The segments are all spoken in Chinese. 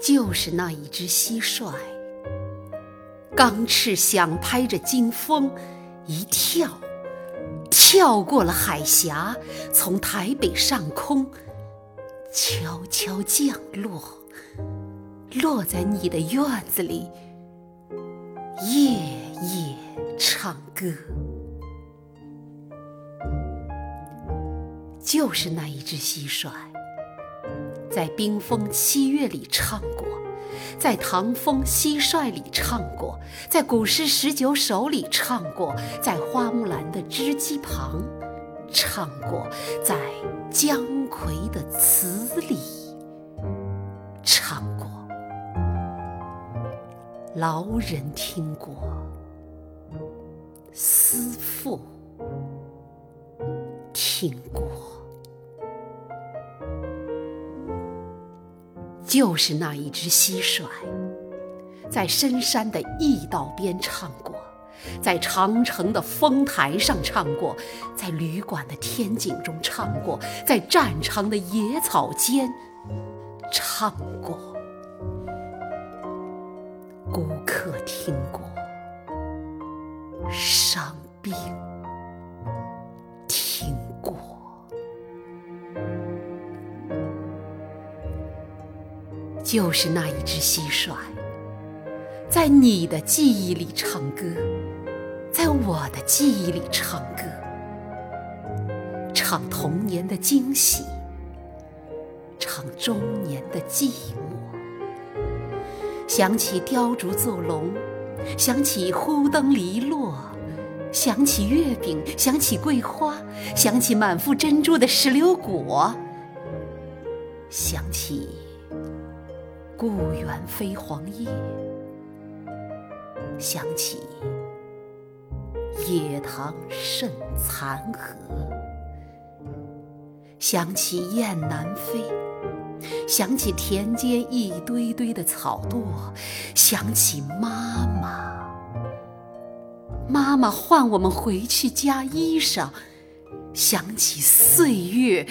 就是那一只蟋蟀，钢翅响拍着惊风，一跳，跳过了海峡，从台北上空悄悄降落，落在你的院子里，夜夜唱歌。就是那一只蟋蟀，在冰封七月里唱过，在唐风蟋蟀里唱过，在古诗十九首里唱过，在花木兰的织机旁唱过，在姜夔的词里唱过，劳人听过，思妇听过。就是那一只蟋蟀，在深山的驿道边唱过，在长城的峰台上唱过，在旅馆的天井中唱过，在战场的野草间唱过，孤客听过，伤兵。就是那一只蟋蟀，在你的记忆里唱歌，在我的记忆里唱歌，唱童年的惊喜，唱中年的寂寞。想起雕竹奏龙，想起忽灯篱落，想起月饼，想起桂花，想起满腹珍珠的石榴果，想起。故园飞黄叶，想起野塘渗残荷，想起雁南飞，想起田间一堆堆的草垛，想起妈妈，妈妈唤我们回去加衣裳，想起岁月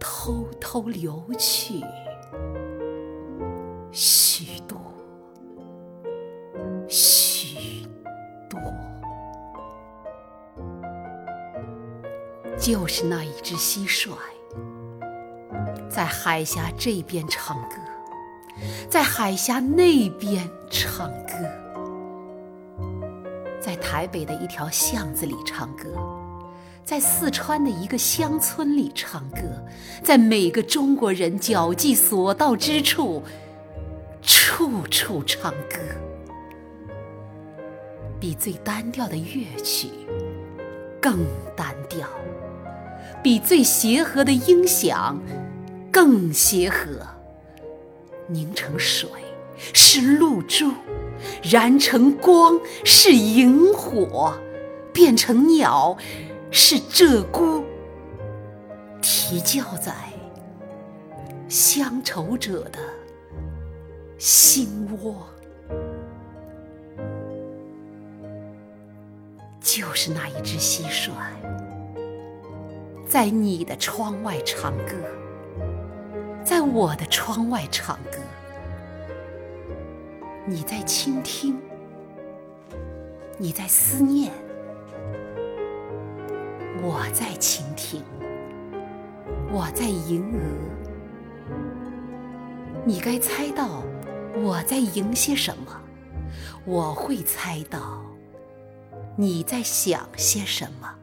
偷偷流去。许多，许多，就是那一只蟋蟀，在海峡这边唱歌，在海峡那边唱歌，在台北的一条巷子里唱歌，在四川的一个乡村里唱歌，在每个中国人脚迹所到之处。处处唱歌，比最单调的乐曲更单调，比最协和的音响更协和。凝成水是露珠，燃成光是萤火，变成鸟是鹧鸪，啼叫在乡愁者的。心窝，就是那一只蟋蟀，在你的窗外唱歌，在我的窗外唱歌，你在倾听，你在思念，我在倾听，我在吟额，你该猜到。我在赢些什么？我会猜到你在想些什么。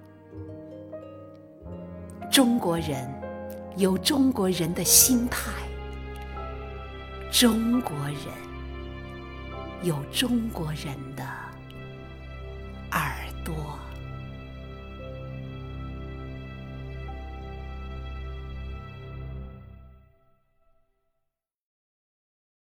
中国人有中国人的心态，中国人有中国人的。